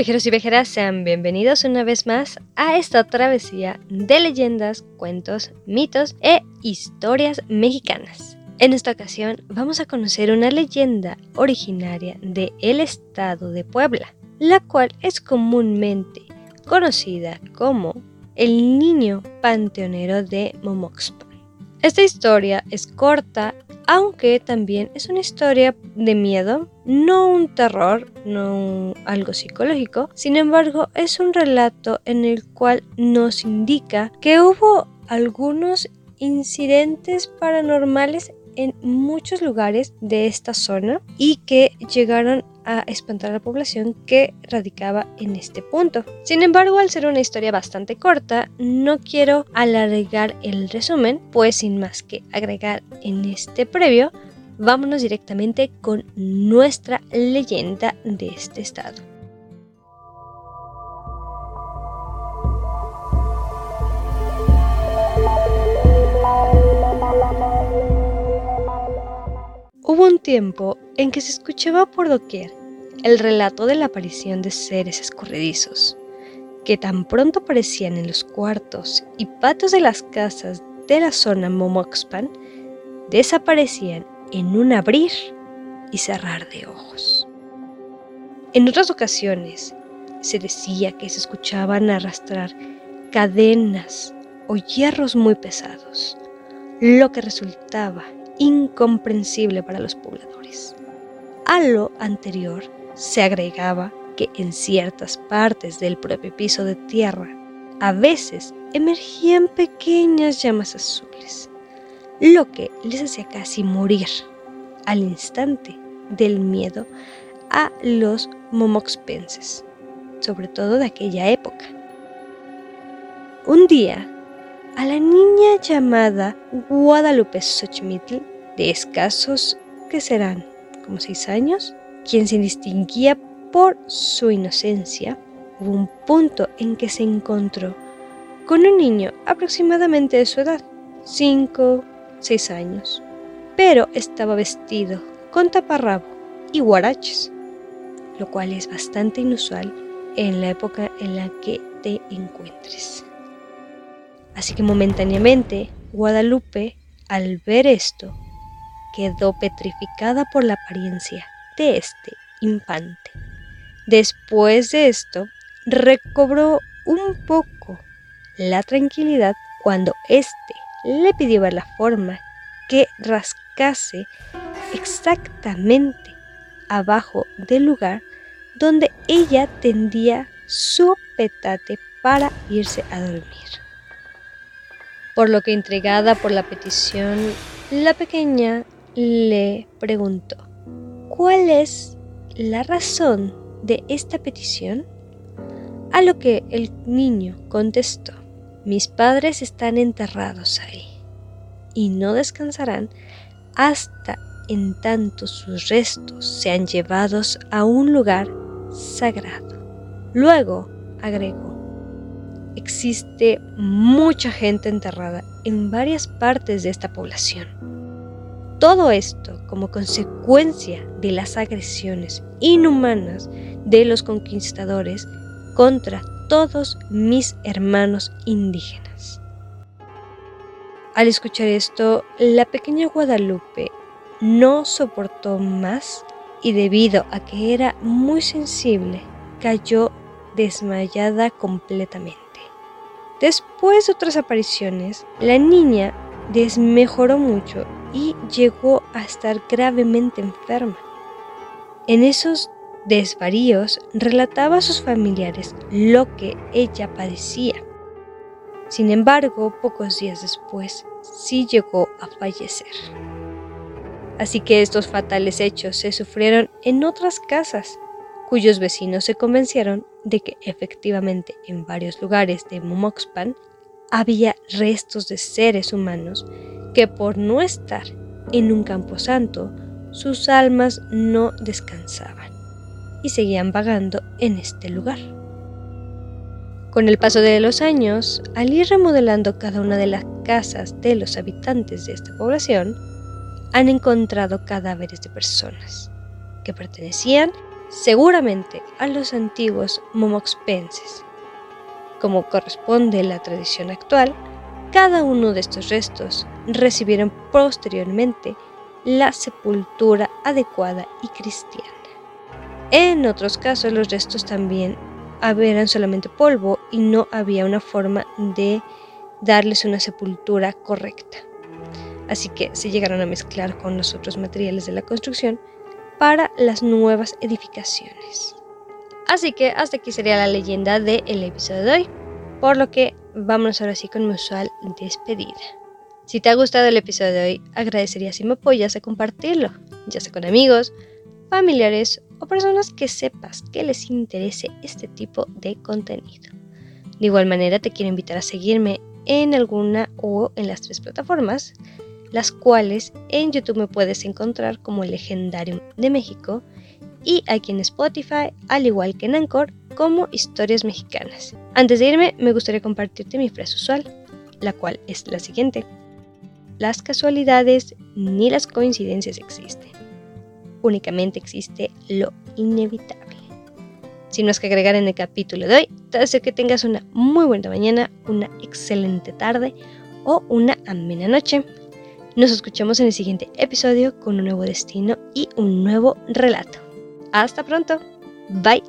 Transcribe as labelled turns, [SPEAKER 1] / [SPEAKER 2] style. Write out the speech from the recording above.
[SPEAKER 1] viajeros y viajeras, sean bienvenidos una vez más a esta travesía de leyendas, cuentos, mitos e historias mexicanas. En esta ocasión vamos a conocer una leyenda originaria del estado de Puebla, la cual es comúnmente conocida como el niño panteonero de Momoxpan. Esta historia es corta aunque también es una historia de miedo, no un terror, no algo psicológico, sin embargo es un relato en el cual nos indica que hubo algunos incidentes paranormales en muchos lugares de esta zona y que llegaron a espantar a la población que radicaba en este punto. Sin embargo, al ser una historia bastante corta, no quiero alargar el resumen, pues sin más que agregar en este previo, vámonos directamente con nuestra leyenda de este estado. Hubo un tiempo en que se escuchaba por doquier el relato de la aparición de seres escurridizos, que tan pronto aparecían en los cuartos y patios de las casas de la zona Momoxpan, desaparecían en un abrir y cerrar de ojos. En otras ocasiones se decía que se escuchaban arrastrar cadenas o hierros muy pesados, lo que resultaba incomprensible para los pobladores. A lo anterior se agregaba que en ciertas partes del propio piso de tierra a veces emergían pequeñas llamas azules, lo que les hacía casi morir al instante del miedo a los momoxpenses, sobre todo de aquella época. Un día, a la niña llamada Guadalupe Xochimilco, de escasos que serán como seis años, quien se distinguía por su inocencia, hubo un punto en que se encontró con un niño aproximadamente de su edad, cinco, seis años, pero estaba vestido con taparrabo y guaraches, lo cual es bastante inusual en la época en la que te encuentres. Así que momentáneamente Guadalupe, al ver esto, quedó petrificada por la apariencia de este infante. Después de esto, recobró un poco la tranquilidad cuando éste le pidió ver la forma que rascase exactamente abajo del lugar donde ella tendía su petate para irse a dormir. Por lo que intrigada por la petición, la pequeña le preguntó, ¿cuál es la razón de esta petición? A lo que el niño contestó, mis padres están enterrados ahí y no descansarán hasta en tanto sus restos sean llevados a un lugar sagrado. Luego agregó, existe mucha gente enterrada en varias partes de esta población todo esto como consecuencia de las agresiones inhumanas de los conquistadores contra todos mis hermanos indígenas. Al escuchar esto, la pequeña Guadalupe no soportó más y debido a que era muy sensible, cayó desmayada completamente. Después de otras apariciones, la niña desmejoró mucho y llegó a estar gravemente enferma. En esos desvaríos relataba a sus familiares lo que ella padecía. Sin embargo, pocos días después, sí llegó a fallecer. Así que estos fatales hechos se sufrieron en otras casas, cuyos vecinos se convencieron de que efectivamente en varios lugares de Momoxpan había restos de seres humanos que por no estar en un campo santo, sus almas no descansaban y seguían vagando en este lugar. Con el paso de los años, al ir remodelando cada una de las casas de los habitantes de esta población, han encontrado cadáveres de personas que pertenecían seguramente a los antiguos momoxpenses. Como corresponde la tradición actual, cada uno de estos restos recibieron posteriormente la sepultura adecuada y cristiana. En otros casos los restos también eran solamente polvo y no había una forma de darles una sepultura correcta. Así que se llegaron a mezclar con los otros materiales de la construcción para las nuevas edificaciones. Así que hasta aquí sería la leyenda del episodio de hoy, por lo que vámonos ahora sí con mi usual despedida. Si te ha gustado el episodio de hoy, agradecería si me apoyas a compartirlo, ya sea con amigos, familiares o personas que sepas que les interese este tipo de contenido. De igual manera te quiero invitar a seguirme en alguna o en las tres plataformas las cuales en YouTube me puedes encontrar como Legendarium de México y aquí en Spotify, al igual que en Anchor, como Historias Mexicanas. Antes de irme, me gustaría compartirte mi frase usual, la cual es la siguiente. Las casualidades ni las coincidencias existen. Únicamente existe lo inevitable. Sin más que agregar en el capítulo de hoy, te deseo que tengas una muy buena mañana, una excelente tarde o una amena noche. Nos escuchamos en el siguiente episodio con un nuevo destino y un nuevo relato. Hasta pronto. Bye.